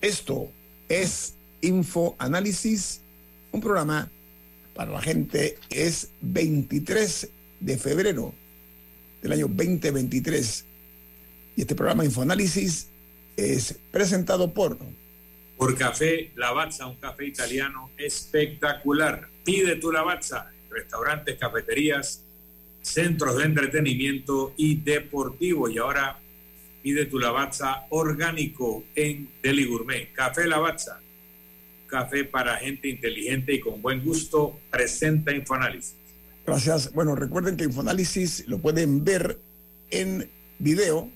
Esto es Info Análisis, un programa para la gente. Es 23 de febrero del año 2023. Y este programa Infoanálisis es presentado por Por Café Lavazza, un café italiano espectacular. Pide tu Lavazza en restaurantes, cafeterías, centros de entretenimiento y deportivo. Y ahora pide tu Lavazza orgánico en Deli Gourmet. Café Lavazza, café para gente inteligente y con buen gusto, presenta Infoanálisis. Gracias. Bueno, recuerden que Infoanálisis lo pueden ver en video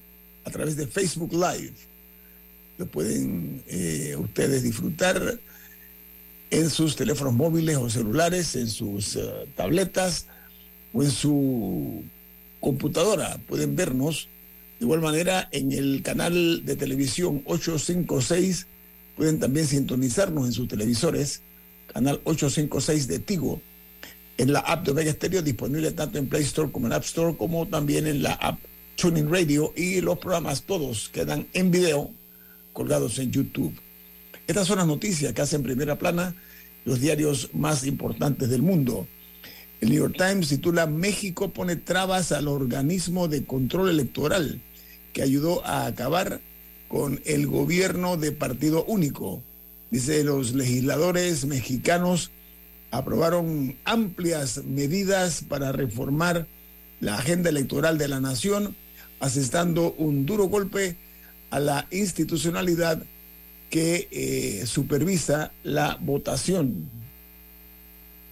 a través de Facebook Live. Lo pueden eh, ustedes disfrutar en sus teléfonos móviles o celulares, en sus eh, tabletas o en su computadora. Pueden vernos de igual manera en el canal de televisión 856. Pueden también sintonizarnos en sus televisores, canal 856 de Tigo en la app de Omega Stereo, disponible tanto en Play Store como en App Store, como también en la app Tuning Radio y los programas todos quedan en video colgados en YouTube. Estas son las noticias que hacen primera plana los diarios más importantes del mundo. El New York Times titula México pone trabas al organismo de control electoral que ayudó a acabar con el gobierno de partido único. Dice, los legisladores mexicanos aprobaron amplias medidas para reformar la agenda electoral de la nación, asestando un duro golpe a la institucionalidad que eh, supervisa la votación.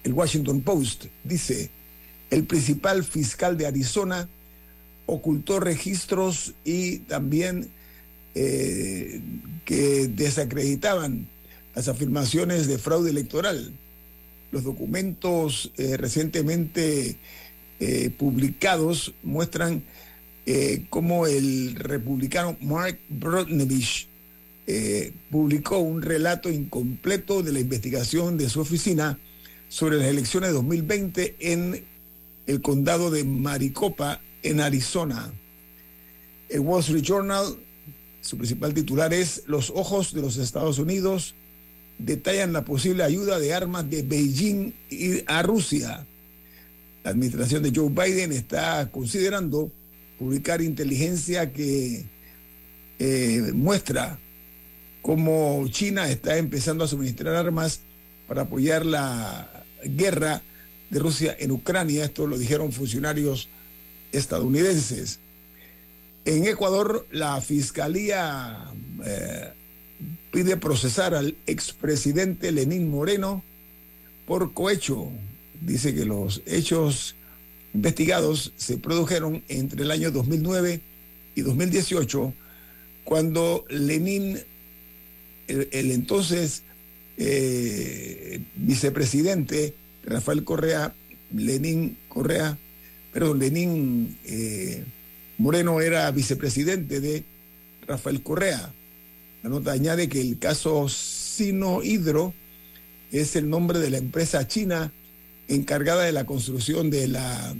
El Washington Post dice, el principal fiscal de Arizona ocultó registros y también eh, que desacreditaban las afirmaciones de fraude electoral. Los documentos eh, recientemente eh, publicados muestran cómo el republicano Mark Brodnevich publicó un relato incompleto de la investigación de su oficina sobre las elecciones de 2020 en el condado de Maricopa, en Arizona. El Wall Street Journal, su principal titular es Los ojos de los Estados Unidos detallan la posible ayuda de armas de Beijing a Rusia. La administración de Joe Biden está considerando publicar inteligencia que eh, muestra cómo China está empezando a suministrar armas para apoyar la guerra de Rusia en Ucrania. Esto lo dijeron funcionarios estadounidenses. En Ecuador, la Fiscalía eh, pide procesar al expresidente Lenín Moreno por cohecho. Dice que los hechos investigados se produjeron entre el año 2009 y 2018, cuando Lenín, el, entonces eh, vicepresidente Rafael Correa, Lenín Correa, perdón, Lenín eh, Moreno era vicepresidente de Rafael Correa. La nota añade que el caso Sino Hidro es el nombre de la empresa china encargada de la construcción de la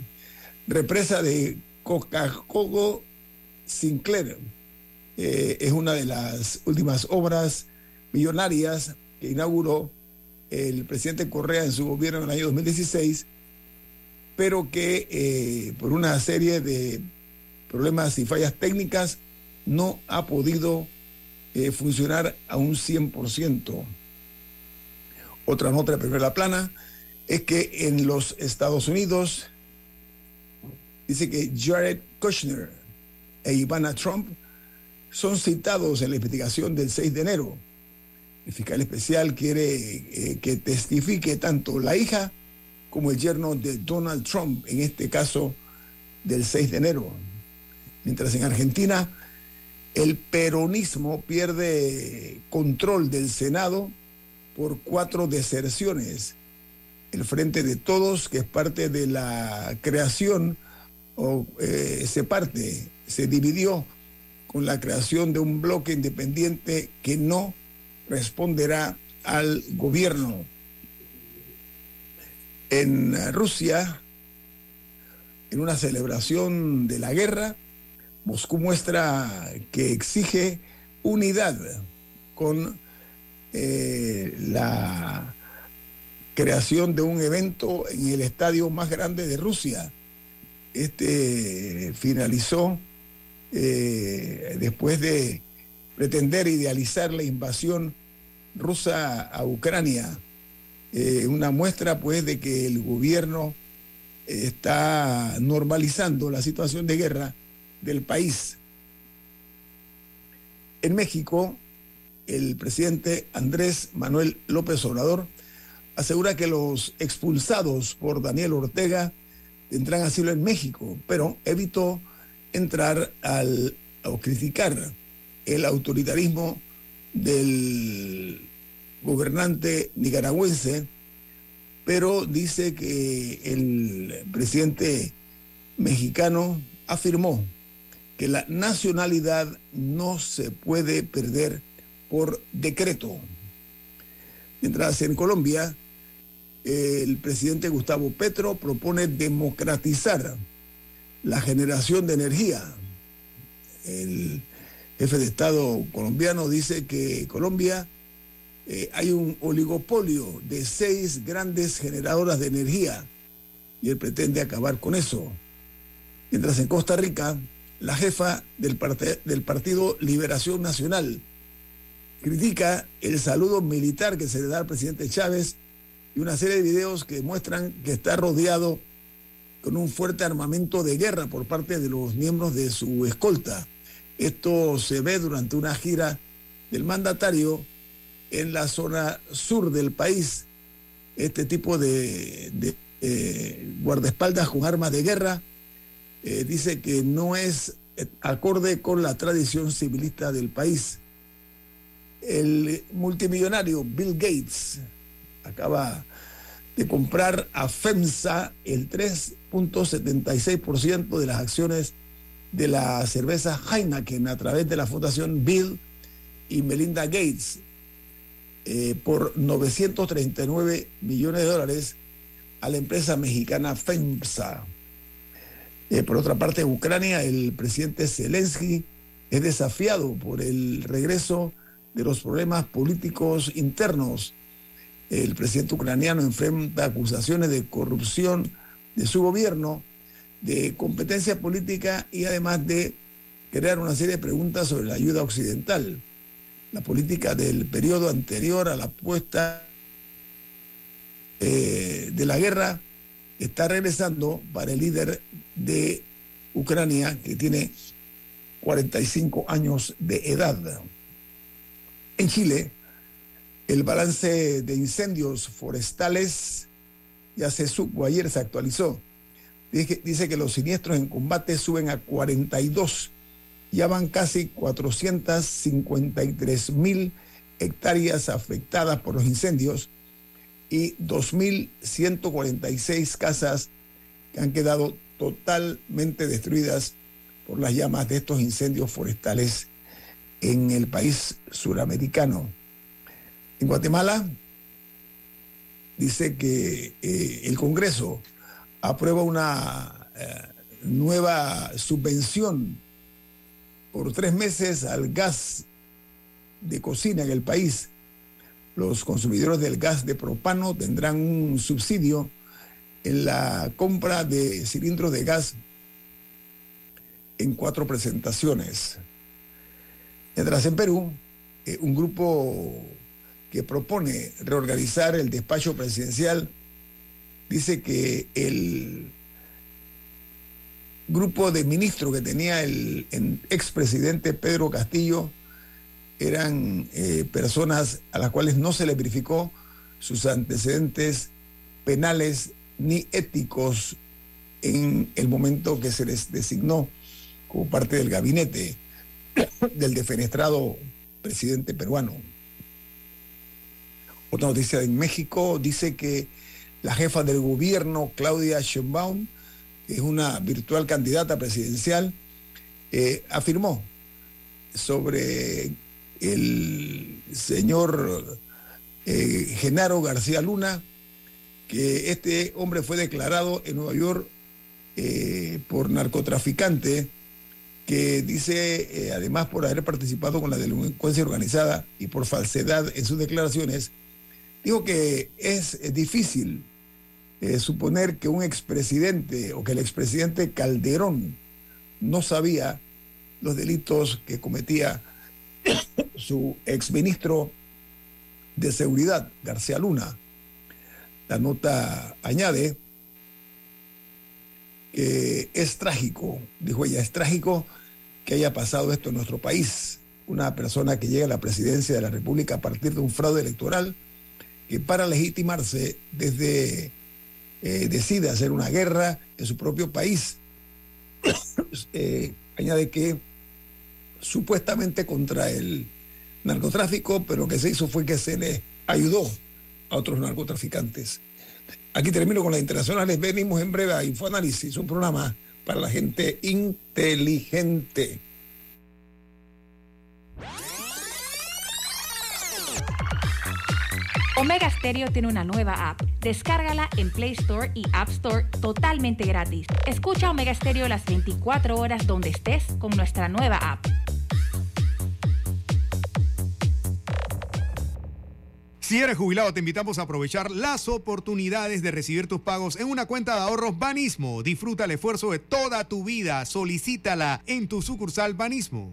represa de Coca-Cola Sinclair. Eh, es una de las últimas obras millonarias que inauguró el presidente Correa en su gobierno en el año 2016, pero que eh, por una serie de problemas y fallas técnicas no ha podido eh, funcionar a un 100%. Otra nota de primera plana es que en los Estados Unidos dice que Jared Kushner e Ivana Trump son citados en la investigación del 6 de enero. El fiscal especial quiere eh, que testifique tanto la hija como el yerno de Donald Trump, en este caso del 6 de enero. Mientras en Argentina el peronismo pierde control del Senado por cuatro deserciones. El Frente de Todos, que es parte de la creación, o eh, se parte, se dividió con la creación de un bloque independiente que no responderá al gobierno. En Rusia, en una celebración de la guerra, Moscú muestra que exige unidad con eh, la creación de un evento en el estadio más grande de Rusia. Este finalizó eh, después de pretender idealizar la invasión rusa a Ucrania. Eh, una muestra pues de que el gobierno está normalizando la situación de guerra del país. En México, el presidente Andrés Manuel López Obrador asegura que los expulsados por Daniel Ortega tendrán asilo en México, pero evitó entrar al, o criticar el autoritarismo del gobernante nicaragüense, pero dice que el presidente mexicano afirmó que la nacionalidad no se puede perder por decreto. Mientras en Colombia, el presidente Gustavo Petro propone democratizar la generación de energía. El jefe de Estado colombiano dice que Colombia eh, hay un oligopolio de seis grandes generadoras de energía y él pretende acabar con eso. Mientras en Costa Rica la jefa del, del Partido Liberación Nacional. Critica el saludo militar que se le da al presidente Chávez y una serie de videos que muestran que está rodeado con un fuerte armamento de guerra por parte de los miembros de su escolta. Esto se ve durante una gira del mandatario en la zona sur del país. Este tipo de, eh, guardaespaldas con armas de guerra eh, dice que no es acorde con la tradición civilista del país. El multimillonario Bill Gates acaba de comprar a FEMSA el 3.76% de las acciones de la cerveza Heineken a través de la Fundación Bill y Melinda Gates eh, por 939 millones de dólares a la empresa mexicana FEMSA. Eh, por otra parte, en Ucrania, el presidente Zelensky es desafiado por el regreso de los problemas políticos internos. El presidente ucraniano enfrenta acusaciones de corrupción de su gobierno, de competencia política y además de crear una serie de preguntas sobre la ayuda occidental. La política del periodo anterior a la puesta eh, de la guerra está regresando para el líder de Ucrania que tiene 45 años de edad. En Chile, el balance de incendios forestales ya se supo, ayer se actualizó. Dice, que los siniestros en combate suben a 42. Ya van casi 453 mil hectáreas afectadas por los incendios y 2.146 casas que han quedado totalmente destruidas por las llamas de estos incendios forestales en el país suramericano. En Guatemala dice que eh, el Congreso aprueba una eh, nueva subvención por tres meses al gas de cocina en el país los consumidores del gas de propano tendrán un subsidio en la compra de cilindros de gas en cuatro presentaciones. Mientras en Perú, eh, un grupo que propone reorganizar el despacho presidencial dice que el grupo de ministros que tenía el, el expresidente Pedro Castillo eran eh, personas a las cuales no se les verificó sus antecedentes penales ni éticos en el momento que se les designó como parte del gabinete del defenestrado presidente peruano. Otra noticia en México dice que la jefa del gobierno, Claudia Sheinbaum, es una virtual candidata presidencial, eh, afirmó sobre el señor eh, Genaro García Luna, que este hombre fue declarado en Nueva York eh, por narcotraficante, que dice, además por haber participado con la delincuencia organizada y por falsedad en sus declaraciones, dijo que es difícil eh, suponer que un expresidente o que el expresidente Calderón no sabía los delitos que cometía su exministro de Seguridad, García Luna. La nota añade que es trágico, dijo ella, es trágico que haya pasado esto en nuestro país. Una persona que llega a la presidencia de la República a partir de un fraude electoral que para legitimarse desde eh, decide hacer una guerra en su propio país. Eh, añade que supuestamente contra el narcotráfico, pero lo que se hizo fue que se le ayudó a otros narcotraficantes. Aquí termino con las internacionales. Venimos en breve a Infoanálisis, un programa para la gente inteligente. Omega Stereo tiene una nueva app. Descárgala en Play Store y App Store totalmente gratis. Escucha Omega Stereo las 24 horas donde estés con nuestra nueva app. Si eres jubilado, te invitamos a aprovechar las oportunidades de recibir tus pagos en una cuenta de ahorros Banismo. Disfruta el esfuerzo de toda tu vida. Solicítala en tu sucursal Banismo.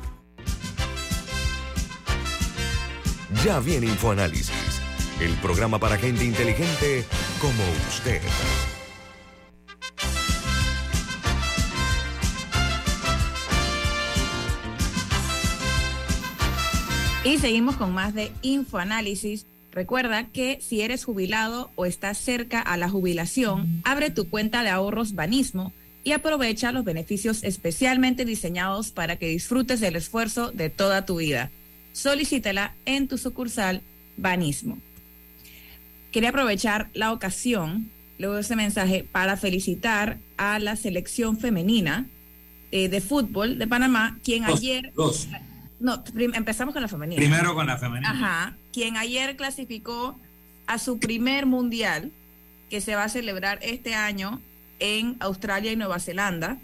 Ya viene InfoAnálisis, el programa para gente inteligente como usted. Y seguimos con más de Infoanálisis. Recuerda que si eres jubilado o estás cerca a la jubilación, abre tu cuenta de ahorros Banismo y aprovecha los beneficios especialmente diseñados para que disfrutes del esfuerzo de toda tu vida. Solicítala en tu sucursal Banismo. Quería aprovechar la ocasión, luego de ese mensaje, para felicitar a la selección femenina eh, de fútbol de Panamá, quien Dos, ayer... dos. No, empezamos con la femenina. Primero con la femenina. Ajá, quien ayer clasificó a su primer mundial que se va a celebrar este año en Australia y Nueva Zelanda.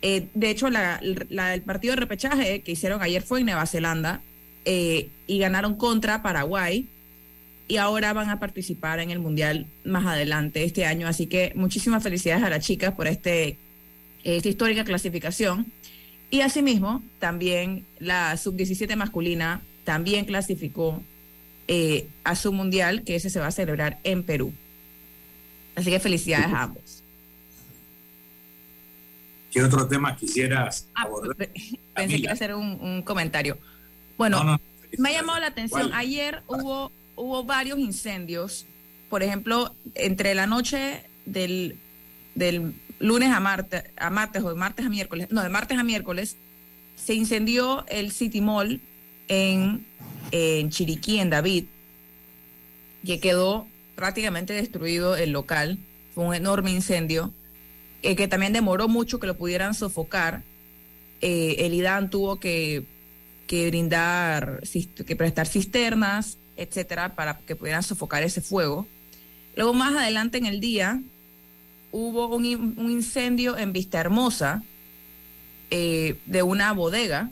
Eh, de hecho, la- la- el partido de repechaje que hicieron ayer fue en Nueva Zelanda eh, y ganaron contra Paraguay y ahora van a participar en el mundial más adelante este año. Así que muchísimas felicidades a las chicas por este, esta histórica clasificación. Y asimismo, también la sub-17 masculina también clasificó eh, a su mundial, que ese se va a celebrar en Perú. Así que felicidades a ambos. ¿Qué otro tema quisieras Ah, abordar? pe- pensé que iba a hacer un, un comentario. Bueno, No, no, me ha llamado la atención. Ayer hubo, hubo varios incendios. Por ejemplo, entre la noche del, del lunes a martes, a martes o de martes a miércoles, no, de martes a miércoles, se incendió el City Mall en, en Chiriquí, en David, que quedó prácticamente destruido el local. Fue un enorme incendio, eh, que también demoró mucho que lo pudieran sofocar. Eh, el IDAN tuvo que, que brindar, que prestar cisternas, etcétera, para que pudieran sofocar ese fuego. Luego, más adelante en el día, hubo un incendio en Vista Hermosa eh, de una bodega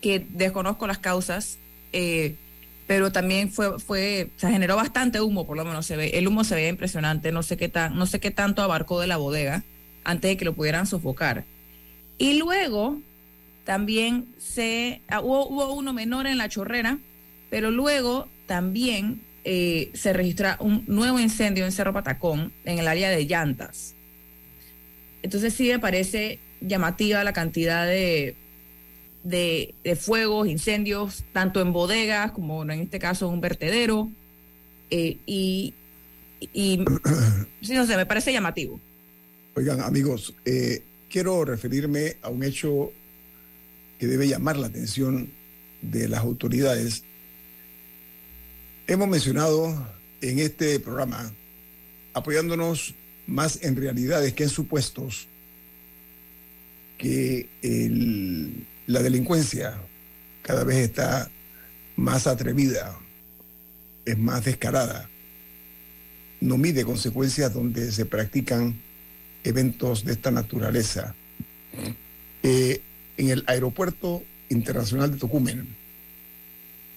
que desconozco las causas, eh, pero también fue, fue, se generó bastante humo, por lo menos se ve, el humo se veía impresionante, no sé qué tan, no sé qué tanto abarcó de la bodega antes de que lo pudieran sofocar. Y luego también se ah, hubo, hubo uno menor en la chorrera, pero luego también eh, se registra un nuevo incendio en Cerro Patacón, en el área de llantas. Entonces sí me parece llamativa la cantidad de, de, de fuegos, incendios, tanto en bodegas como en este caso en un vertedero. eh, y, y sí, no sé, me parece llamativo. Oigan, amigos, eh, quiero referirme a un hecho que debe llamar la atención de las autoridades. Hemos mencionado en este programa, apoyándonos más en realidades que en supuestos, que la delincuencia cada vez está más atrevida, es más descarada, no mide consecuencias donde se practican eventos de esta naturaleza. Eh, en el Aeropuerto Internacional de Tocumen,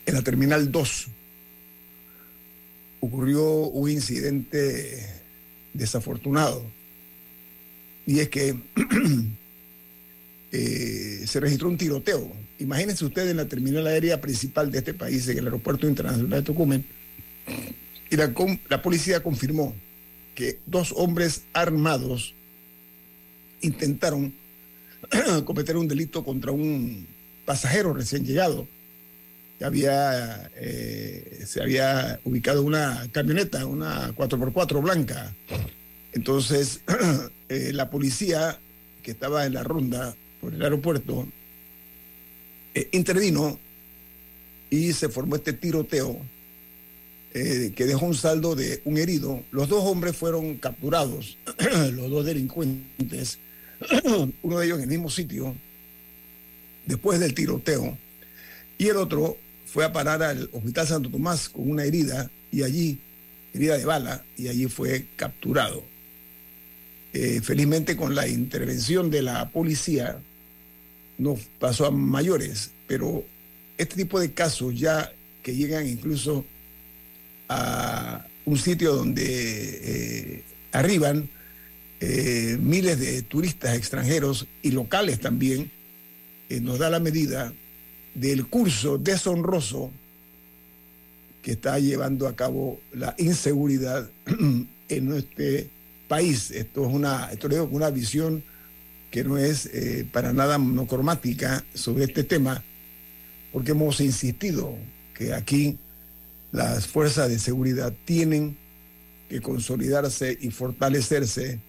en la Terminal 2, ocurrió un incidente desafortunado. Y es que eh, se registró un tiroteo. Imagínense ustedes en la terminal aérea principal de este país, en el Aeropuerto Internacional de Tocumen, y la, la policía confirmó que dos hombres armados intentaron cometer un delito contra un pasajero recién llegado. Eh, se había ubicado una camioneta, una 4x4 blanca. Entonces, eh, la policía que estaba en la ronda por el aeropuerto eh, intervino y se formó este tiroteo que dejó un saldo de un herido. Los dos hombres fueron capturados, los dos delincuentes, uno de ellos en el mismo sitio, después del tiroteo, y el otro fue a parar al Hospital Santo Tomás con una herida y allí, herida de bala, y allí fue capturado. Eh, felizmente con la intervención de la policía no pasó a mayores, pero este tipo de casos ya que llegan incluso a un sitio donde eh, arriban eh, miles de turistas extranjeros y locales también, eh, nos da la medida del curso deshonroso que está llevando a cabo la inseguridad en nuestro país. Esto es una, esto digo una visión que no es eh, para nada monocromática sobre este tema, porque hemos insistido que aquí las fuerzas de seguridad tienen que consolidarse y fortalecerse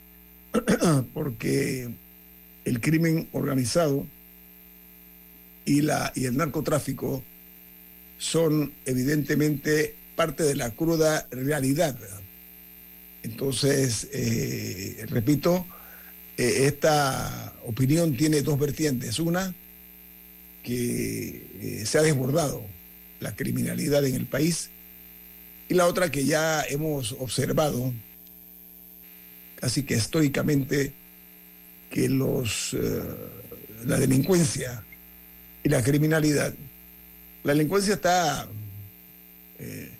porque el crimen organizado y, la, y el narcotráfico son evidentemente parte de la cruda realidad. Entonces, eh, repito, eh, esta opinión tiene dos vertientes. Una, que eh, se ha desbordado la criminalidad en el país y la otra que ya hemos observado casi que estoicamente que los eh, la delincuencia y la criminalidad la delincuencia está eh,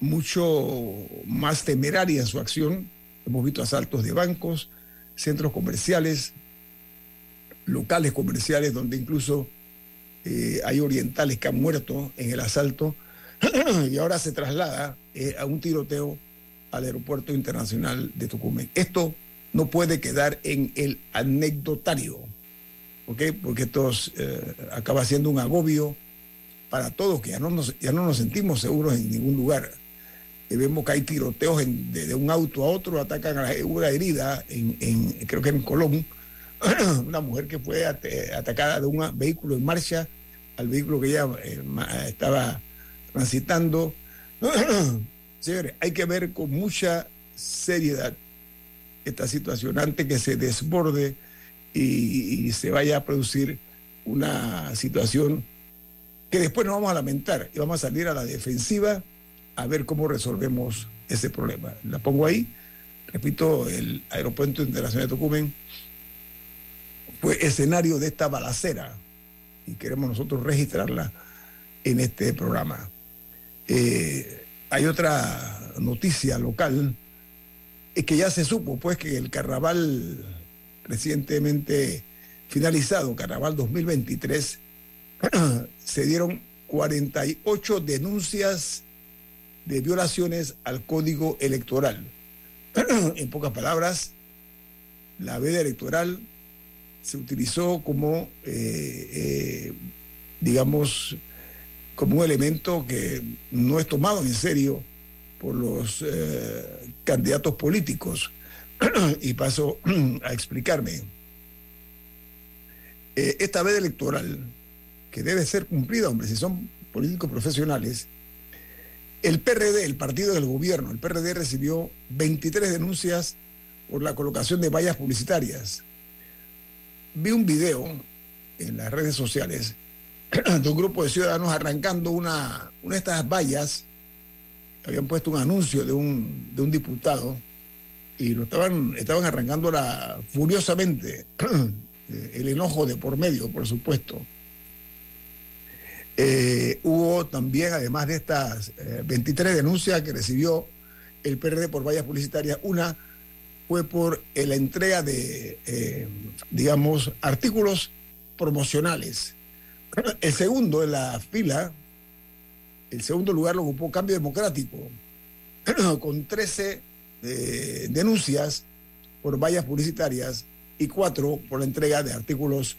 mucho más temeraria en su acción. Hemos visto asaltos de bancos centros comerciales locales comerciales donde incluso eh, hay orientales que han muerto en el asalto. Y ahora se traslada a un tiroteo al aeropuerto internacional de Tucumán. Esto no puede quedar en el anecdotario, ¿ok? Porque esto eh, acaba siendo un agobio para todos, que ya no nos, ya no nos sentimos seguros en ningún lugar. Y vemos que hay tiroteos de, un auto a otro, atacan a una herida, en, en- creo que en Colón, una mujer que fue atacada de un vehículo en marcha al vehículo que ella eh, estaba transitando. Señores, hay que ver con mucha seriedad esta situación antes que se desborde y, se vaya a producir una situación que después nos vamos a lamentar y vamos a salir a la defensiva a ver cómo resolvemos ese problema. La pongo ahí. Repito, el Aeropuerto Internacional de Tocumen fue escenario de esta balacera y queremos nosotros registrarla en este programa. Eh, hay otra noticia local, es que ya se supo pues que el carnaval recientemente finalizado, carnaval 2023, se dieron 48 denuncias de violaciones al código electoral. en pocas palabras, la veda electoral se utilizó como, eh, eh, digamos, como un elemento que no es tomado en serio por los eh, candidatos políticos. y paso a explicarme. Eh, esta veda electoral, que debe ser cumplida, hombre, si son políticos profesionales, el PRD, el partido del gobierno, el PRD recibió 23 denuncias por la colocación de vallas publicitarias. Vi un video en las redes sociales de un grupo de ciudadanos arrancando una, una de estas vallas. Habían puesto un anuncio de un, de un diputado y lo estaban, estaban arrancándola furiosamente. El enojo de por medio, por supuesto. Eh, hubo también, además de estas eh, 23 denuncias que recibió el PRD por vallas publicitarias, una fue por eh, la entrega de, eh, digamos, artículos promocionales. El segundo en la fila, el segundo lugar lo ocupó Cambio Democrático, con 13 eh, denuncias por vallas publicitarias y cuatro por la entrega de artículos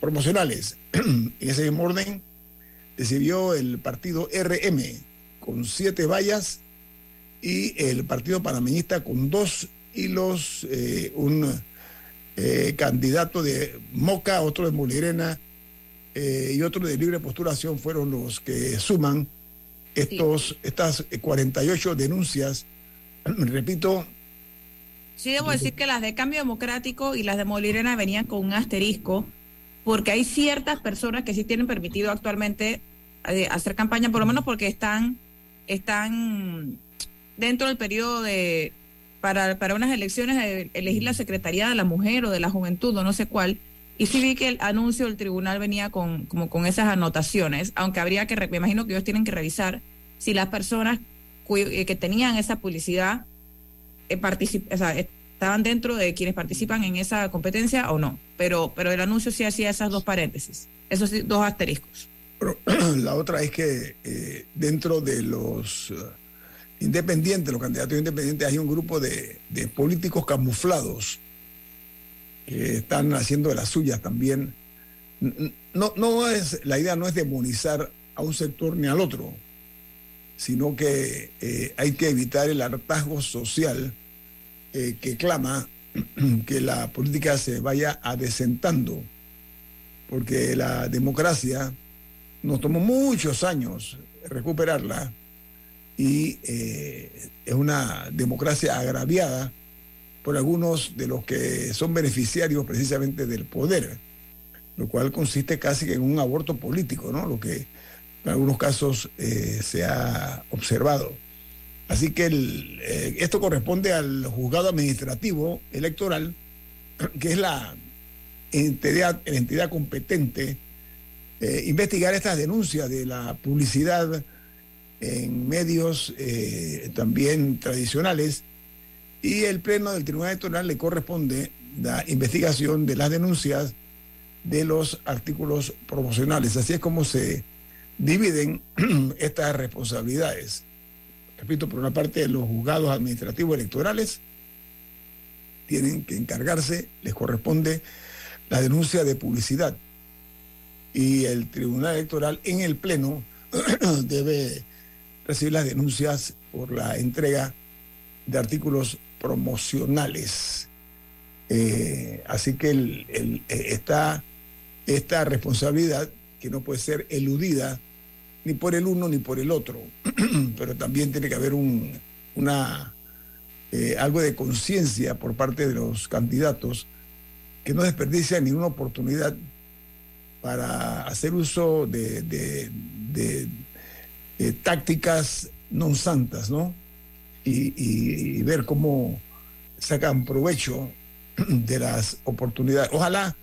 promocionales. en ese mismo orden, recibió el partido RM con siete vallas y el partido panameñista con dos y los eh, un eh, candidato de Moca, otro de Molirena eh, y otro de libre postulación fueron los que suman estos, estas 48 denuncias. Repito, Sí, debo decir que las de Cambio Democrático y las de Molirena venían con un asterisco, porque hay ciertas personas que sí tienen permitido actualmente eh, hacer campaña, por lo menos porque están, están dentro del periodo de para, para unas elecciones de elegir la Secretaría de la Mujer o de la Juventud o no sé cuál. Y sí vi que el anuncio del tribunal venía con, como con esas anotaciones, aunque habría que, me imagino que ellos tienen que revisar si las personas eh, que tenían esa publicidad eh, estaban dentro de quienes participan en esa competencia o no. Pero, pero el anuncio sí hacía esas dos paréntesis, esos dos asteriscos. La otra es que eh, dentro de los independientes, los candidatos independientes, hay un grupo de políticos camuflados que están haciendo de las suyas también. No, no es, la idea no es demonizar a un sector ni al otro, sino que eh, hay que evitar el hartazgo social eh, que clama que la política se vaya adesentando, porque la democracia nos tomó muchos años recuperarla y eh, es una democracia agraviada por algunos de los que son beneficiarios precisamente del poder, lo cual consiste casi en un aborto político, ¿no? Lo que en algunos casos eh, se ha observado. Así que eh, esto corresponde al juzgado administrativo electoral, que es la entidad, la entidad competente eh, investigar estas denuncias de la publicidad en medios también tradicionales y el Pleno del Tribunal Electoral le corresponde la investigación de las denuncias de los artículos promocionales. Así es como se dividen estas responsabilidades. Repito, por una parte, los juzgados administrativos electorales tienen que encargarse, les corresponde la denuncia de publicidad. Y el Tribunal Electoral en el Pleno debe recibir las denuncias por la entrega de artículos promocionales. Eh, así que el, el, eh, esta responsabilidad que no puede ser eludida ni por el uno ni por el otro, pero también tiene que haber eh, algo de conciencia por parte de los candidatos que no desperdician ninguna oportunidad para hacer uso de, de tácticas non santas, ¿no? Y, ver cómo sacan provecho de las oportunidades. Ojalá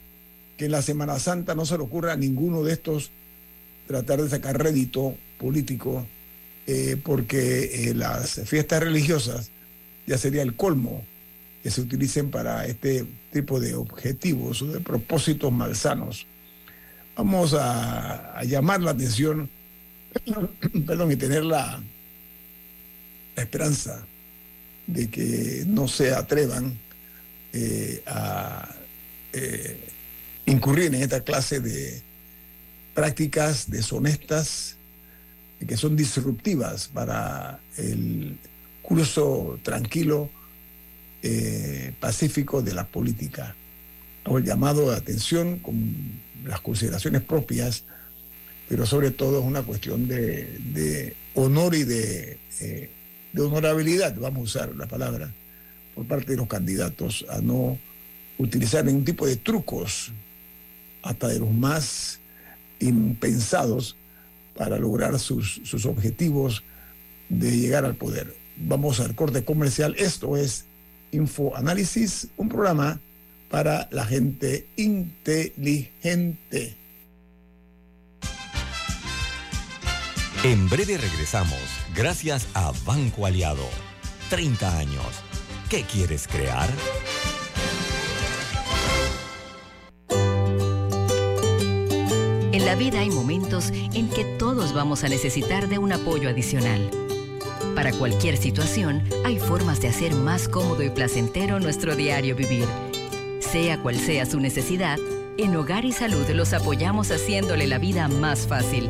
que en la Semana Santa no se le ocurra a ninguno de estos tratar de sacar rédito político, eh, porque eh, las fiestas religiosas ya sería el colmo que se utilicen para este tipo de objetivos o de propósitos malsanos. Vamos a, a llamar la atención, perdón, y tener la, la, esperanza de que no se atrevan eh, a eh, incurrir en esta clase de prácticas deshonestas que son disruptivas para el curso tranquilo, eh, pacífico de la política. Hago el llamado de atención con las consideraciones propias, pero sobre todo es una cuestión de, honor y de, de honorabilidad, vamos a usar la palabra, por parte de los candidatos a no utilizar ningún tipo de trucos hasta de los más impensados para lograr sus, sus objetivos de llegar al poder. Vamos al corte comercial. Esto es Info Análisis, un programa para la gente inteligente. En breve regresamos, gracias a Banco Aliado. 30 años. ¿Qué quieres crear? En la vida hay momentos en que todos vamos a necesitar de un apoyo adicional. Para cualquier situación, hay formas de hacer más cómodo y placentero nuestro diario vivir. Sea cual sea su necesidad, en Hogar y Salud los apoyamos haciéndole la vida más fácil,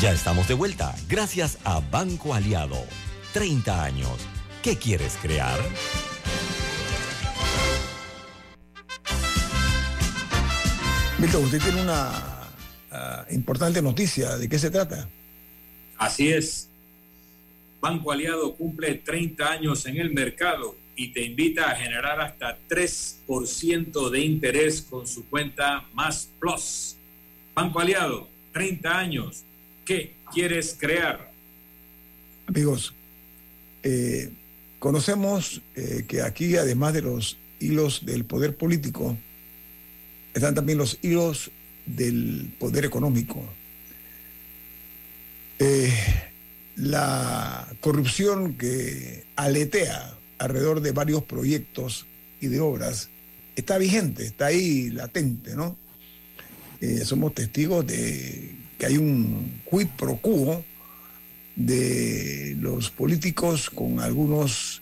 Ya estamos de vuelta, gracias a Banco Aliado. 30 años. ¿Qué quieres crear? Milton, usted tiene una uh, importante noticia. ¿De qué se trata? Así es. Banco Aliado cumple 30 años en el mercado y te invita a generar hasta 3% de interés con su cuenta Más Plus. Banco Aliado, 30 años. ¿Qué quieres crear? Amigos, eh, conocemos eh, que aquí, además de los hilos del poder político, están también los hilos del poder económico. Eh, la corrupción que aletea alrededor de varios proyectos y de obras está vigente, está ahí latente, ¿no? Somos testigos de que hay un quid pro quo de los políticos con algunos,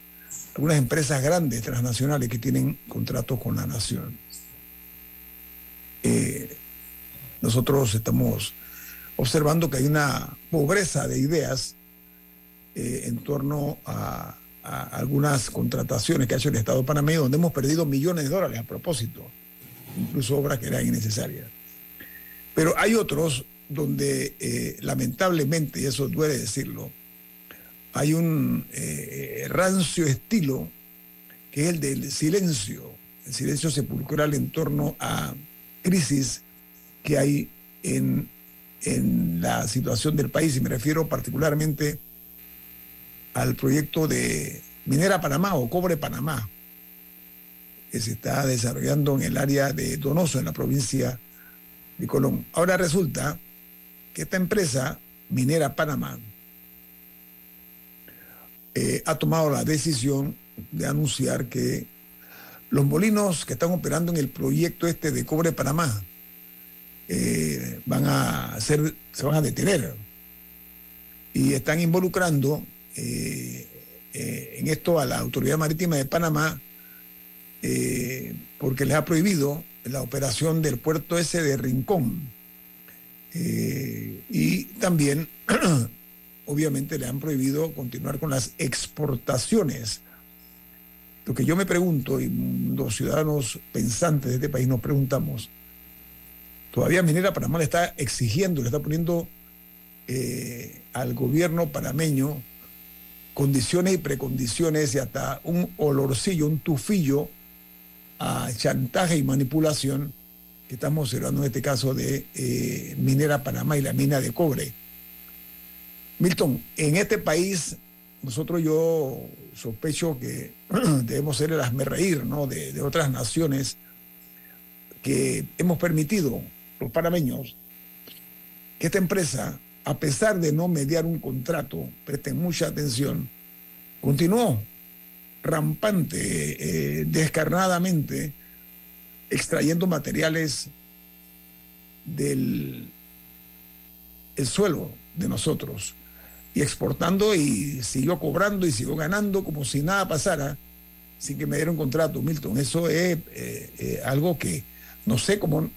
algunas empresas grandes transnacionales que tienen contratos con la nación. Eh, nosotros estamos observando que hay una pobreza de ideas eh, en torno a, a algunas contrataciones que ha hecho el Estado panameño, donde hemos perdido millones de dólares a propósito, incluso obras que eran innecesarias. Pero hay otros donde eh, lamentablemente, y eso duele decirlo, hay un eh, rancio estilo que es el del silencio, el silencio sepulcral en torno a crisis que hay en, en la situación del país, y me refiero particularmente al proyecto de Minera Panamá o Cobre Panamá, que se está desarrollando en el área de Donoso, en la provincia de Colón. Ahora resulta esta empresa, Minera Panamá, eh, ha tomado la decisión de anunciar que los molinos que están operando en el proyecto este de Cobre Panamá eh, van a ser, se van a detener y están involucrando eh, en esto a la Autoridad Marítima de Panamá porque les ha prohibido la operación del puerto ese de Rincón. Eh, y también, obviamente, le han prohibido continuar con las exportaciones. Lo que yo me pregunto, y los ciudadanos pensantes de este país nos preguntamos, todavía Minera Panamá le está exigiendo, le está poniendo eh, al gobierno panameño condiciones y precondiciones y hasta un olorcillo, un tufillo a chantaje y manipulación que estamos observando en este caso de eh, Minera Panamá y la mina de cobre. Milton, en este país, nosotros yo sospecho que debemos ser el reír ¿no? de, de otras naciones que hemos permitido, los panameños, que esta empresa, a pesar de no mediar un contrato, presten mucha atención, continuó rampante, eh, descarnadamente, extrayendo materiales del el suelo de nosotros y exportando y siguió cobrando y siguió ganando como si nada pasara sin que me diera un contrato, Milton. Eso es eh, eh, algo que no sé cómo,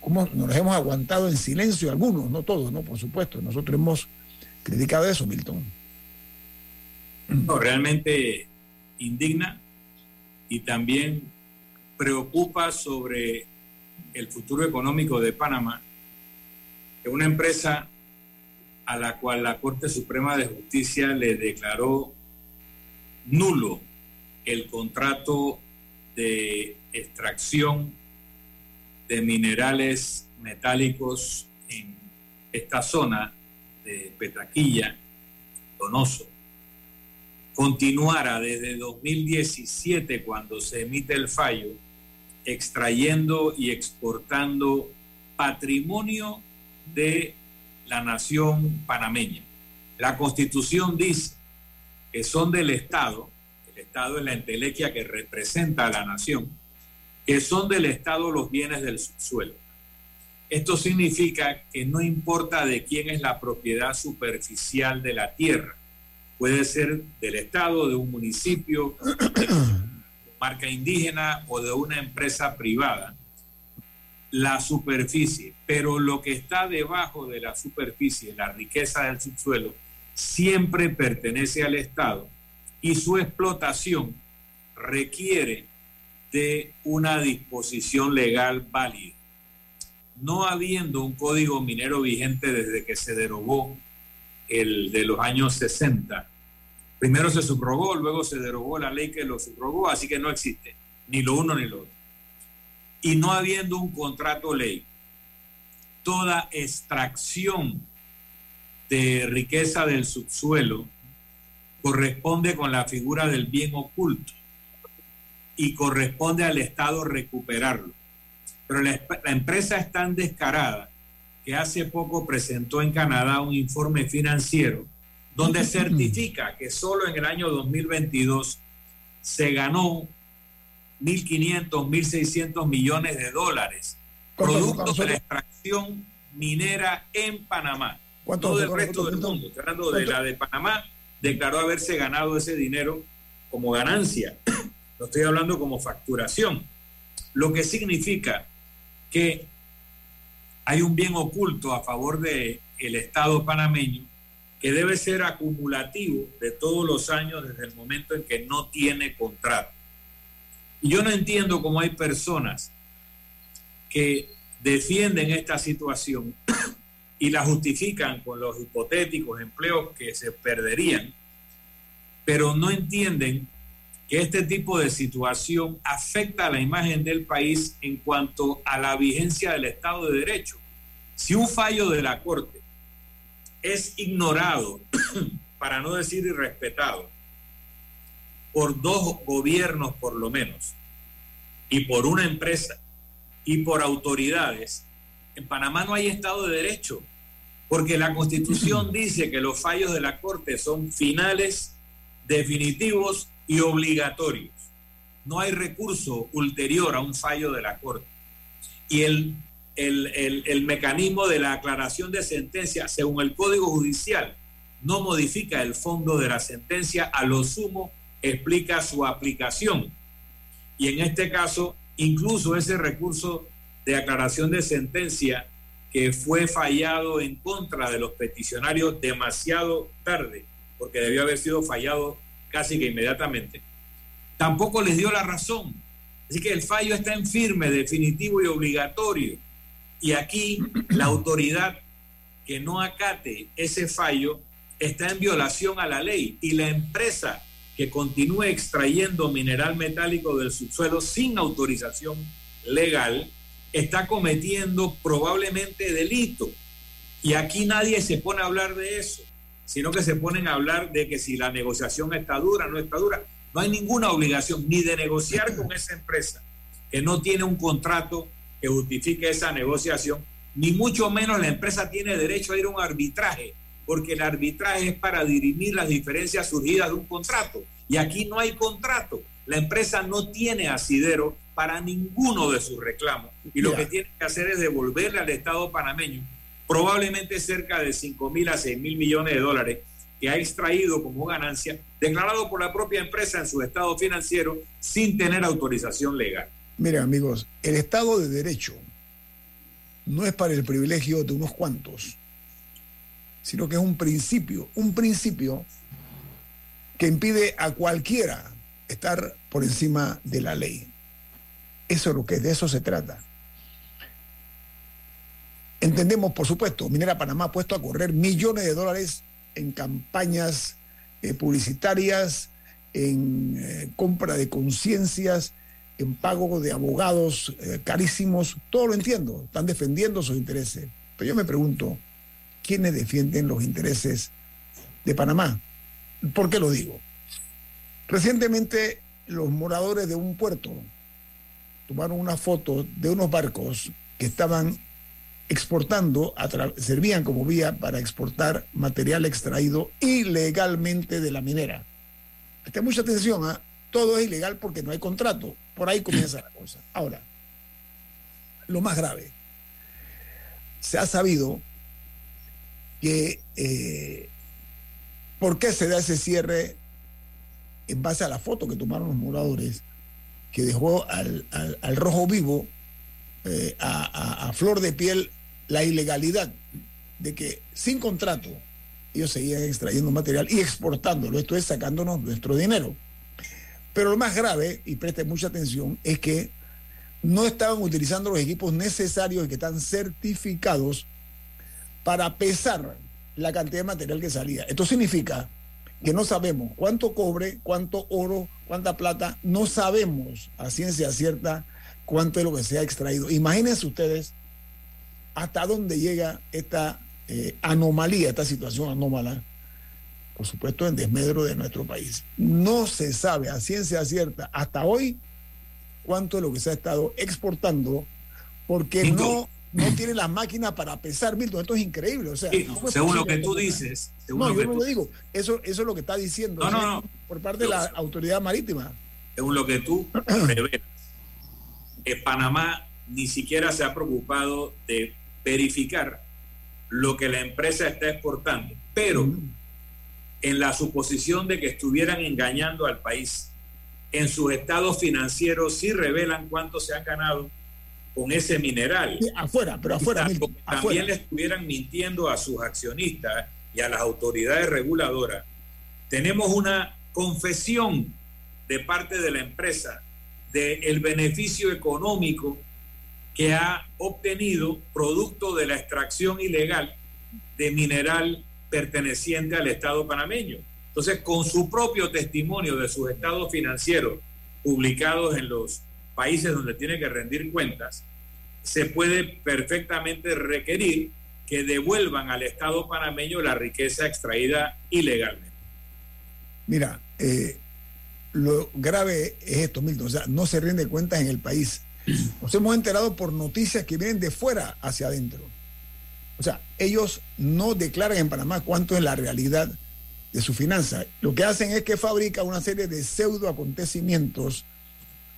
cómo nos hemos aguantado en silencio algunos, no todos, no, por supuesto. Nosotros hemos criticado eso, Milton. No, realmente indigna y también preocupa sobre el futuro económico de Panamá, que una empresa a la cual la Corte Suprema de Justicia le declaró nulo el contrato de extracción de minerales metálicos en esta zona de Petaquilla, Donoso, continuara desde 2017, cuando se emite el fallo, extrayendo y exportando patrimonio de la nación panameña. La constitución dice que son del Estado, el Estado es la entelequia que representa a la nación, que son del Estado los bienes del subsuelo. Esto significa que no importa de quién es la propiedad superficial de la tierra, puede ser del Estado, de un municipio, marca indígena o de una empresa privada, la superficie, pero lo que está debajo de la superficie, la riqueza del subsuelo, siempre pertenece al Estado y su explotación requiere de una disposición legal válida. No habiendo un código minero vigente desde que se derogó el de los años 60. Primero se subrogó, luego se derogó la ley que lo subrogó, así que no existe ni lo uno ni lo otro. Y no habiendo un contrato ley, toda extracción de riqueza del subsuelo corresponde con la figura del bien oculto y corresponde al Estado recuperarlo. Pero la, la empresa es tan descarada que hace poco presentó en Canadá un informe financiero donde certifica que solo en el año 2022 se ganó 1.500, 1.600 millones de dólares, producto de la extracción minera en Panamá. No del resto del mundo, hablando de la de Panamá, declaró haberse ganado ese dinero como ganancia. No estoy hablando como facturación. Lo que significa que hay un bien oculto a favor del el Estado panameño que debe ser acumulativo de todos los años desde el momento en que no tiene contrato. Y yo no entiendo cómo hay personas que defienden esta situación y la justifican con los hipotéticos empleos que se perderían, pero no entienden que este tipo de situación afecta a la imagen del país en cuanto a la vigencia del Estado de Derecho. Si un fallo de la Corte es ignorado, para no decir irrespetado, por dos gobiernos por lo menos, y por una empresa, y por autoridades, en Panamá no hay Estado de Derecho, porque la Constitución dice que los fallos de la Corte son finales, definitivos y obligatorios. No hay recurso ulterior a un fallo de la Corte. Y el, el, el, mecanismo de la aclaración de sentencia, según el Código Judicial, no modifica el fondo de la sentencia, a lo sumo explica su aplicación. Y en este caso, incluso ese recurso de aclaración de sentencia que fue fallado en contra de los peticionarios demasiado tarde, porque debió haber sido fallado casi que inmediatamente, tampoco les dio la razón. Así que el fallo está en firme, definitivo y obligatorio. Y aquí la autoridad que no acate ese fallo está en violación a la ley y la empresa que continúe extrayendo mineral metálico del subsuelo sin autorización legal está cometiendo probablemente delito. Y aquí nadie se pone a hablar de eso sino que se ponen a hablar de que si la negociación está dura, no está dura. No hay ninguna obligación ni de negociar con esa empresa que no tiene un contrato que justifique esa negociación, ni mucho menos la empresa tiene derecho a ir a un arbitraje, porque el arbitraje es para dirimir las diferencias surgidas de un contrato. Y aquí no hay contrato. La empresa no tiene asidero para ninguno de sus reclamos. Y lo que tiene que hacer es devolverle al Estado panameño probablemente cerca de 5 mil a 6 mil millones de dólares que ha extraído como ganancia, declarado por la propia empresa en su estado financiero sin tener autorización legal. Miren amigos, el Estado de Derecho no es para el privilegio de unos cuantos, sino que es un principio, un principio que impide a cualquiera estar por encima de la ley. Eso es lo que de eso se trata. Entendemos, por supuesto, Minera Panamá ha puesto a correr millones de dólares en campañas eh, publicitarias, en eh, compra de conciencias, en pago de abogados eh, carísimos. Todo lo entiendo, están defendiendo sus intereses. Pero yo me pregunto, ¿quiénes defienden los intereses de Panamá? ¿Por qué lo digo? Recientemente los moradores de un puerto tomaron una foto de unos barcos que estaban exportando, servían como vía para exportar material extraído ilegalmente de la minera. Presta mucha atención, ¿ah? todo es ilegal porque no hay contrato. Por ahí comienza la cosa. Ahora, lo más grave, se ha sabido que eh, por qué se da ese cierre en base a la foto que tomaron los moradores, que dejó al, rojo vivo eh, a, flor de piel la ilegalidad de que sin contrato ellos seguían extrayendo material y exportándolo, esto es sacándonos nuestro dinero. Pero lo más grave, y preste mucha atención, es que no estaban utilizando los equipos necesarios y que están certificados para pesar la cantidad de material que salía. Esto significa que no sabemos cuánto cobre, cuánto oro, cuánta plata, no sabemos a ciencia cierta cuánto es lo que se ha extraído. Imagínense ustedes hasta dónde llega esta eh, anomalía, esta situación anómala, por supuesto en desmedro de nuestro país. No se sabe a ciencia cierta hasta hoy cuánto es lo que se ha estado exportando, porque no, no tiene las máquinas para pesar, Milton. Esto es increíble. O sea, Sí, ¿cómo es según lo que tú dices, No, yo no lo digo. Eso, eso es lo que está diciendo por parte de la autoridad marítima. según lo que tú revelas, Panamá ni siquiera se ha preocupado de verificar lo que la empresa está exportando, pero en la suposición de que estuvieran engañando al país, en sus estados financieros sí revelan cuánto se han ganado con ese mineral. Sí, afuera, pero afuera, también afuera. le estuvieran mintiendo a sus accionistas y a las autoridades reguladoras. Tenemos una confesión de parte de la empresa del beneficio económico que ha obtenido producto de la extracción ilegal de mineral perteneciente al Estado panameño. Entonces, con su propio testimonio de sus estados financieros publicados en los países donde tiene que rendir cuentas, se puede perfectamente requerir que devuelvan al Estado panameño la riqueza extraída ilegalmente. Mira, eh, lo grave es esto, Milton. O sea, no se rinde cuentas en el país. Nos hemos enterado por noticias que vienen de fuera hacia adentro. O sea, ellos no declaran en Panamá cuánto es la realidad de su finanza. Lo que hacen es que fabrican una serie de pseudo acontecimientos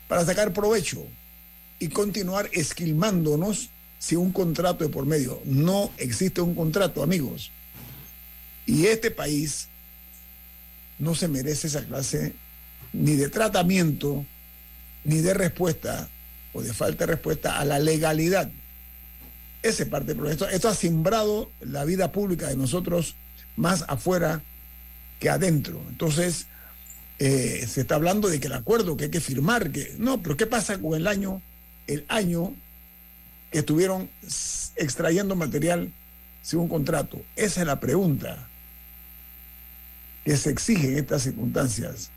para sacar provecho y continuar esquilmándonos sin un contrato de por medio. No existe un contrato, amigos. Y este país no se merece esa clase ni de tratamiento, ni de respuesta o de falta de respuesta a la legalidad. Ese es parte del. Esto, esto ha simbrado la vida pública de nosotros más afuera que adentro. Entonces, eh, se está hablando de que el acuerdo que hay que firmar, que no, pero ¿qué pasa con el año, el año que estuvieron extrayendo material sin un contrato? Esa es la pregunta que se exige en estas circunstancias.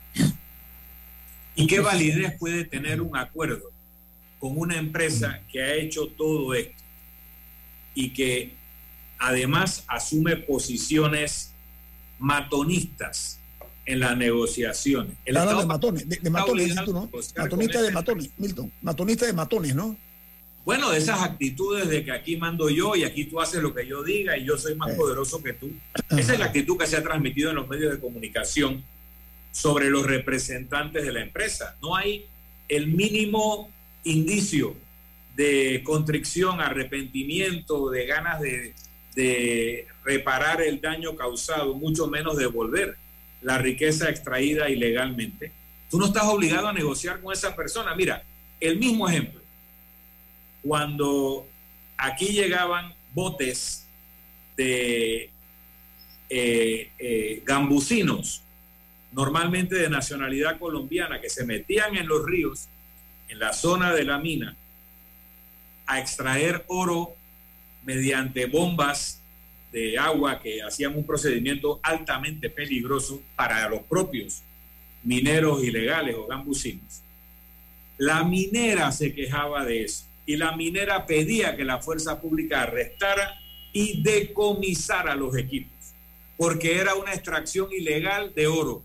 ¿Y qué validez puede tener un acuerdo con una empresa que ha hecho todo esto y que además asume posiciones matonistas en las negociaciones? El Hablan de Estado matones, de, matones, tú, ¿no? Matonista de matones, Milton. Matonista de matones, ¿no? Bueno, de esas actitudes de que aquí mando yo y aquí tú haces lo que yo diga y yo soy más Eh. poderoso que tú. Esa es la actitud que se ha transmitido en los medios de comunicación sobre los representantes de la empresa. No hay el mínimo indicio de contrición, arrepentimiento, de ganas de, de reparar el daño causado, mucho menos devolver la riqueza extraída ilegalmente. Tú no estás obligado a negociar con esa persona. Mira, el mismo ejemplo cuando aquí llegaban botes de eh, eh, gambusinos, normalmente de nacionalidad colombiana, que se metían en los ríos, en la zona de la mina, a extraer oro mediante bombas de agua que hacían un procedimiento altamente peligroso para los propios mineros ilegales o gambusinos. La minera se quejaba de eso y la minera pedía que la fuerza pública arrestara y decomisara los equipos, porque era una extracción ilegal de oro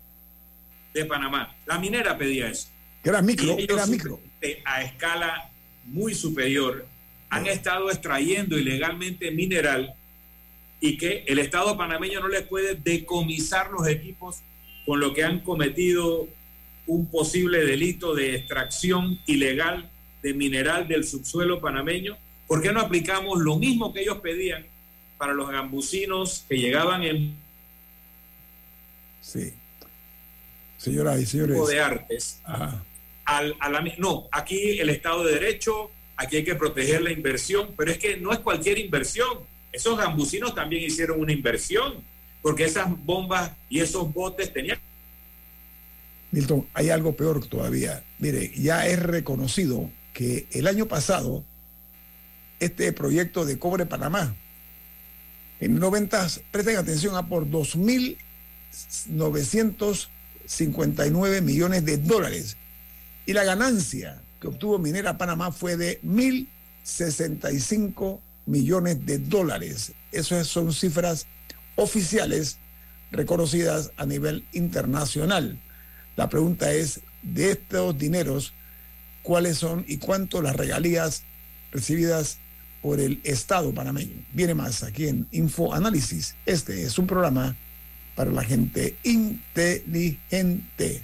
de Panamá. La minera pedía eso. Era micro, Y ellos era micro. a escala muy superior han estado extrayendo ilegalmente mineral y que el Estado panameño no les puede decomisar los equipos con lo que han cometido un posible delito de extracción ilegal de mineral del subsuelo panameño. ¿Por qué no aplicamos lo mismo que ellos pedían para los gambusinos que llegaban en Sí. Señoras y señores. de artes? Ajá. al, a la mi- no, aquí el Estado de Derecho, aquí hay que proteger la inversión, pero es que no es cualquier inversión. Esos gambusinos también hicieron una inversión, porque esas bombas y esos botes tenían Milton, hay algo peor todavía. Mire, ya es reconocido que el año pasado este proyecto de Cobre Panamá en 90, presten atención, a por 2.959 millones de dólares. Y la ganancia que obtuvo Minera Panamá fue de 1.065 millones de dólares. Esas son cifras oficiales reconocidas a nivel internacional. La pregunta es, de estos dineros, ¿cuáles son y cuánto las regalías recibidas por el Estado panameño. Viene más aquí en Info Análisis. Este es un programa para la gente inteligente.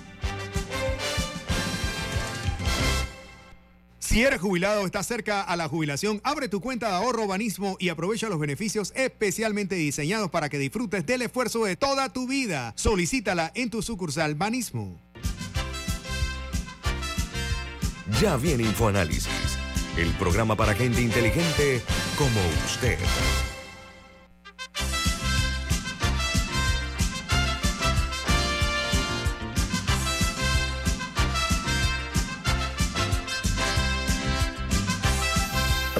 Si eres jubilado o estás cerca a la jubilación, abre tu cuenta de ahorro Banismo y aprovecha los beneficios especialmente diseñados para que disfrutes del esfuerzo de toda tu vida. Solicítala en tu sucursal Banismo. Ya viene InfoAnálisis, el programa para gente inteligente como usted.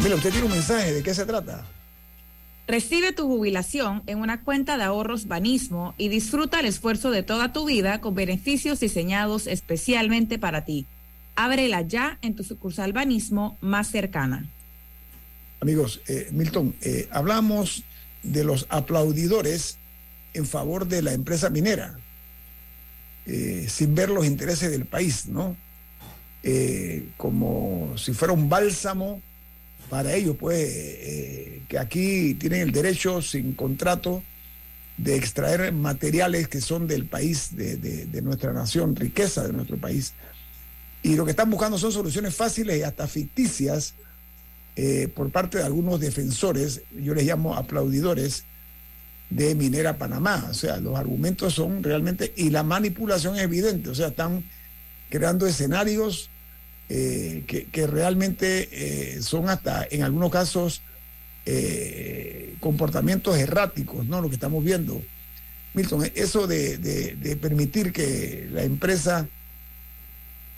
Camila, usted tiene un mensaje, ¿de qué se trata? Recibe tu jubilación en una cuenta de ahorros Banismo y disfruta el esfuerzo de toda tu vida con beneficios diseñados especialmente para ti. Ábrela ya en tu sucursal Banismo más cercana. Amigos, eh, Milton, eh, hablamos de los aplaudidores en favor de la empresa minera, eh, sin ver los intereses del país, ¿no? Como si fuera un bálsamo para ellos, pues, eh, que aquí tienen el derecho sin contrato de extraer materiales que son del país, de, de- nuestra nación, riqueza de nuestro país. Y lo que están buscando son soluciones fáciles y hasta ficticias eh, por parte de algunos defensores, yo les llamo aplaudidores, de Minera Panamá. O sea, los argumentos son realmente, y la manipulación es evidente, o sea, están creando escenarios eh, que, que realmente eh, son hasta, en algunos casos, eh, comportamientos erráticos, ¿no? Lo que estamos viendo. Milton, eso de, de- de permitir que la empresa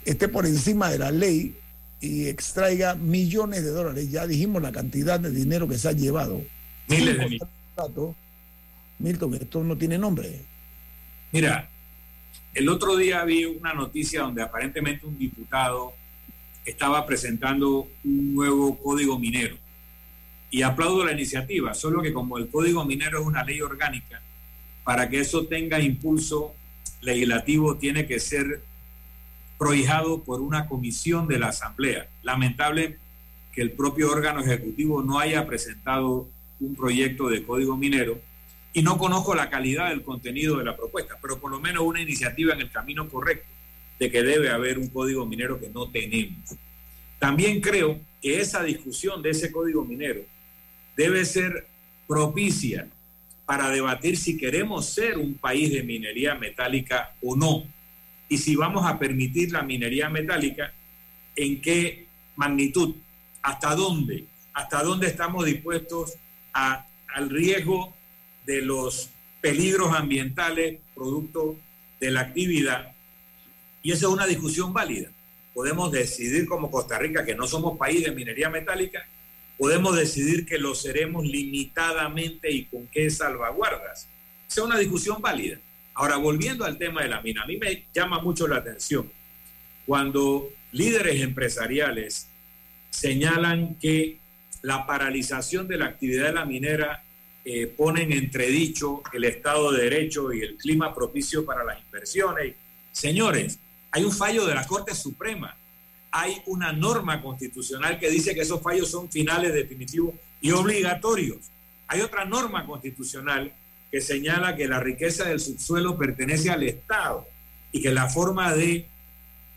esté por encima de la ley y extraiga millones de dólares, ya dijimos la cantidad de dinero que se ha llevado. Miles de contrato, Milton, esto no tiene nombre. Mira, el otro día vi una noticia donde aparentemente un diputado estaba presentando un nuevo código minero. Y aplaudo la iniciativa, solo que como el código minero es una ley orgánica, para que eso tenga impulso legislativo tiene que ser prohijado por una comisión de la Asamblea. Lamentable que el propio órgano ejecutivo no haya presentado un proyecto de código minero y no conozco la calidad del contenido de la propuesta, pero por lo menos una iniciativa en el camino correcto de que debe haber un código minero que no tenemos. También creo que esa discusión de ese código minero debe ser propicia para debatir si queremos ser un país de minería metálica o no. Y si vamos a permitir la minería metálica, en qué magnitud, hasta dónde, hasta dónde estamos dispuestos a, al riesgo de los peligros ambientales producto de la actividad. Y esa es una discusión válida. Podemos decidir como Costa Rica que no somos país de minería metálica, podemos decidir que lo seremos limitadamente y con qué salvaguardas. Esa es una discusión válida. Ahora, volviendo al tema de la mina, a mí me llama mucho la atención cuando líderes empresariales señalan que la paralización de la actividad de la minera eh, pone en entredicho el Estado de Derecho y el clima propicio para las inversiones. Señores, hay un fallo de la Corte Suprema. hay una norma constitucional que dice que esos fallos son finales, definitivos y obligatorios. Hay otra norma constitucional que señala que la riqueza del subsuelo pertenece al Estado y que la forma de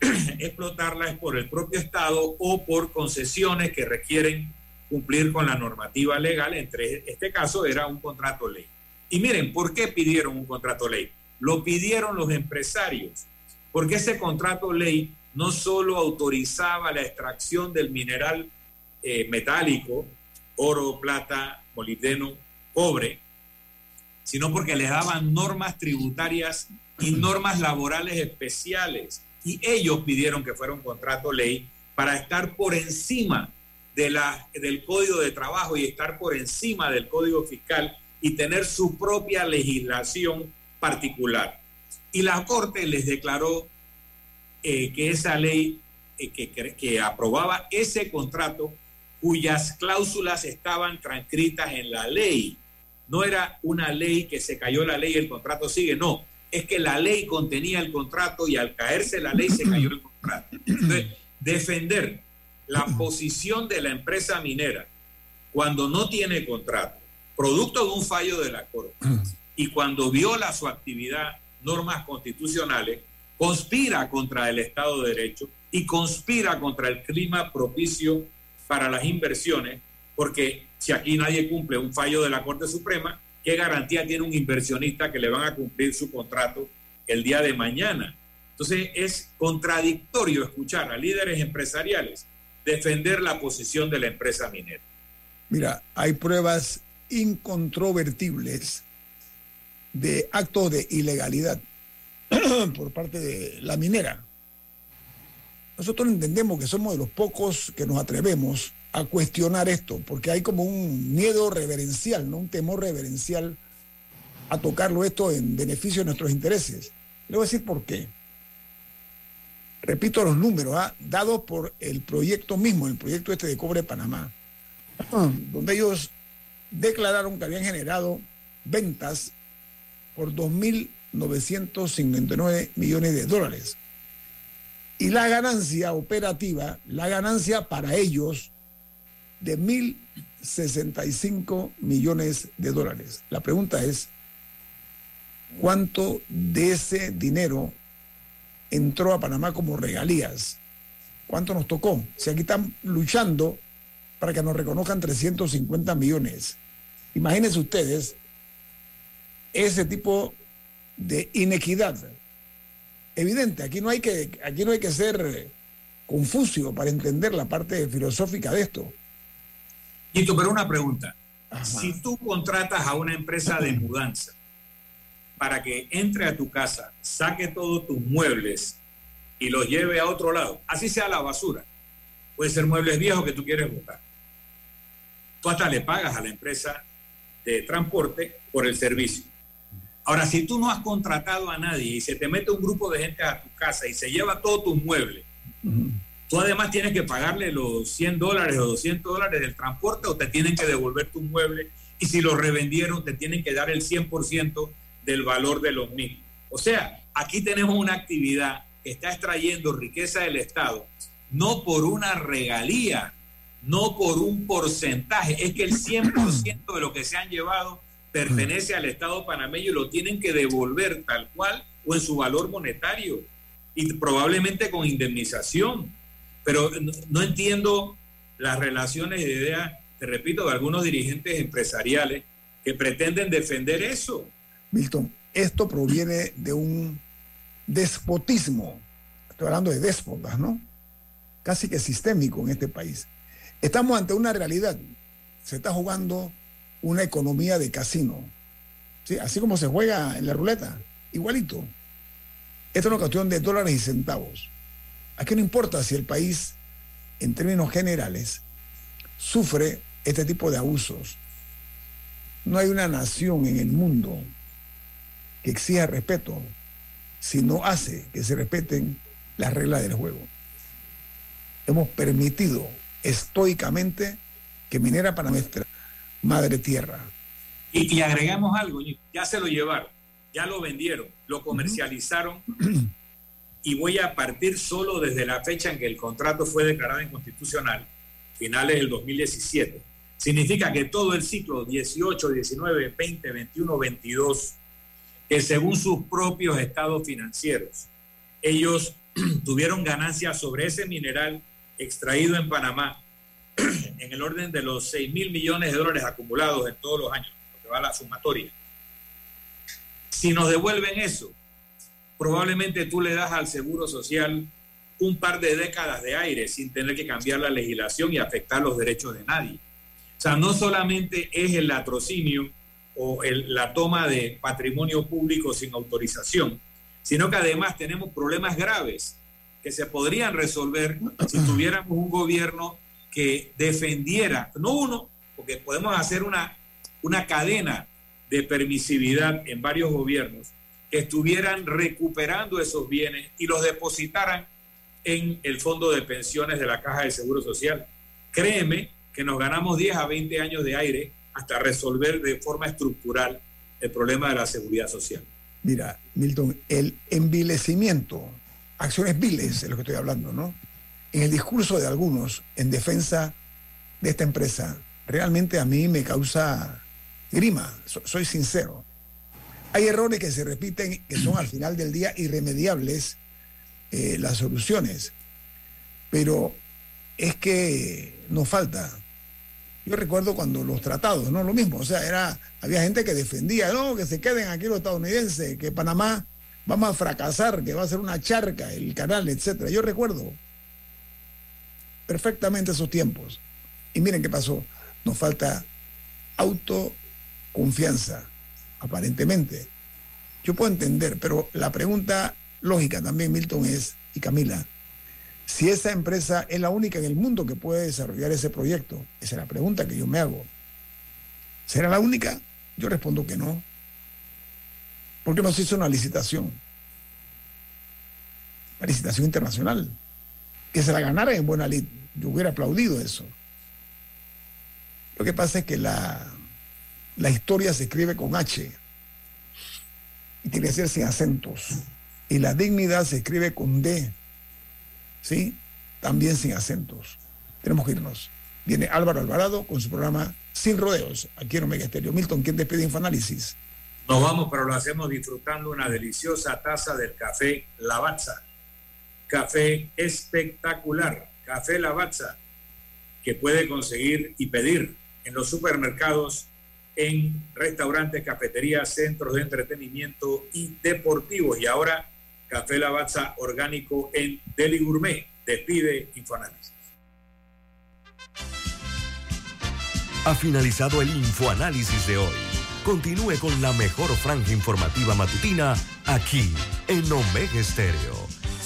explotarla es por el propio Estado o por concesiones que requieren cumplir con la normativa legal. Entre este caso era un contrato ley. Y miren, ¿por qué pidieron un contrato ley? Lo pidieron los empresarios, porque ese contrato ley no solo autorizaba la extracción del mineral eh, metálico, oro, plata, molibdeno, cobre, sino porque les daban normas tributarias y normas laborales especiales. Y ellos pidieron que fuera un contrato ley para estar por encima de la, del código de trabajo y estar por encima del código fiscal y tener su propia legislación particular. Y la Corte les declaró eh, que esa ley eh, que, que aprobaba ese contrato, cuyas cláusulas estaban transcritas en la ley, no era una ley que se cayó la ley y el contrato sigue, no, es que la ley contenía el contrato y al caerse la ley se cayó el contrato. Entonces, defender la posición de la empresa minera cuando no tiene contrato, producto de un fallo de la Corte, y cuando viola su actividad, normas constitucionales, conspira contra el Estado de Derecho y conspira contra el clima propicio para las inversiones, porque si aquí nadie cumple un fallo de la Corte Suprema, ¿qué garantía tiene un inversionista que le van a cumplir su contrato el día de mañana? Entonces es contradictorio escuchar a líderes empresariales defender la posición de la empresa minera. Mira, hay pruebas incontrovertibles de actos de ilegalidad por parte de la minera. Nosotros entendemos que somos de los pocos que nos atrevemos a cuestionar esto, porque hay como un miedo reverencial, ¿no? un temor reverencial a tocarlo esto en beneficio de nuestros intereses. Le voy a decir por qué. Repito los números, ¿ah? dados por el proyecto mismo, el proyecto este de Cobre Panamá, donde ellos declararon que habían generado ventas por 2.959 millones de dólares. Y la ganancia operativa, la ganancia para ellos de 1.065 millones de dólares. La pregunta es, ¿cuánto de ese dinero entró a Panamá como regalías? ¿Cuánto nos tocó? Si aquí están luchando para que nos reconozcan 350 millones. Imagínense ustedes ese tipo de inequidad. Evidente, aquí no hay que, aquí no hay que ser confuso para entender la parte filosófica de esto. Quito, pero una pregunta. Si tú contratas a una empresa de mudanza para que entre a tu casa, saque todos tus muebles y los lleve a otro lado, así sea la basura, puede ser muebles viejos que tú quieres botar. Tú hasta le pagas a la empresa de transporte por el servicio. Ahora, si tú no has contratado a nadie y se te mete un grupo de gente a tu casa y se lleva todos tus muebles, tú además tienes que pagarle los 100 dólares o 200 dólares del transporte o te tienen que devolver tus muebles y si los revendieron te tienen que dar el 100% del valor de los mismos. O sea, aquí tenemos una actividad que está extrayendo riqueza del Estado, no por una regalía, no por un porcentaje, es que el 100% de lo que se han llevado pertenece al Estado panameño y lo tienen que devolver tal cual o en su valor monetario y probablemente con indemnización. Pero no, entiendo las relaciones de ideas, te repito, de algunos dirigentes empresariales que pretenden defender eso. Milton, esto proviene de un despotismo, estoy hablando de déspotas, ¿no? Casi que sistémico en este país. Estamos ante una realidad. Se está jugando una economía de casino. ¿Sí? Así como se juega en la ruleta, igualito. Esto es una cuestión de dólares y centavos. Aquí no importa si el país, en términos generales, sufre este tipo de abusos. No hay una nación en el mundo que exija respeto si no hace que se respeten las reglas del juego. Hemos permitido estoicamente que Minera Panametra madre tierra. Y, agregamos algo, ya se lo llevaron, ya lo vendieron, lo comercializaron y voy a partir solo desde la fecha en que el contrato fue declarado inconstitucional, finales del 2017. Significa que todo el ciclo 18, 19, 20, 21, 22, que según sus propios estados financieros, ellos tuvieron ganancias sobre ese mineral extraído en Panamá en el orden de los 6 mil millones de dólares acumulados en todos los años, lo que va a la sumatoria. Si nos devuelven eso, probablemente tú le das al Seguro Social un par de décadas de aire sin tener que cambiar la legislación y afectar los derechos de nadie. O sea, no solamente es el latrocinio o la toma de patrimonio público sin autorización, sino que además tenemos problemas graves que se podrían resolver si tuviéramos un gobierno que defendiera, no uno, porque podemos hacer una, una cadena de permisividad en varios gobiernos, que estuvieran recuperando esos bienes y los depositaran en el fondo de pensiones de la Caja de Seguro Social. Créeme que nos ganamos 10 a 20 años de aire hasta resolver de forma estructural el problema de la seguridad social. Mira, Milton, el envilecimiento, acciones viles es lo que estoy hablando, ¿no? En el discurso de algunos en defensa de esta empresa, realmente a mí me causa grima, soy sincero. Hay errores que se repiten, que son al final del día irremediables eh, las soluciones, pero es que nos falta. Yo recuerdo cuando los tratados, ¿no? Lo mismo, o sea, era, había gente que defendía, no, que se queden aquí los estadounidenses, que Panamá vamos a fracasar, que va a ser una charca, el canal, etcétera. Yo recuerdo perfectamente esos tiempos. Y miren qué pasó. Nos falta autoconfianza aparentemente. Yo puedo entender, pero la pregunta lógica también, Milton, es, y Camila, si esa empresa es la única en el mundo que puede desarrollar ese proyecto, esa es la pregunta que yo me hago. ¿Será la única? Yo respondo que no. Porque no se hizo una licitación. Una licitación internacional. Que se la ganara en buena lid. Yo hubiera aplaudido eso. Lo que pasa es que la, la historia se escribe con H y tiene que ser sin acentos. Y la dignidad se escribe con D, ¿sí? También sin acentos. Tenemos que irnos. Viene Álvaro Alvarado con su programa Sin Rodeos, aquí en Omega Estéreo. Milton, ¿quién despide Infoanálisis? Nos vamos, pero lo hacemos disfrutando una deliciosa taza del café Lavazza. Café espectacular, café Lavazza, que puede conseguir y pedir en los supermercados en restaurantes, cafeterías, centros de entretenimiento y deportivos. Y ahora Café Lavazza orgánico en Deli Gourmet. Despide Infoanálisis. Ha finalizado el Infoanálisis de hoy. Continúe con la mejor franja informativa matutina aquí en Omega Estéreo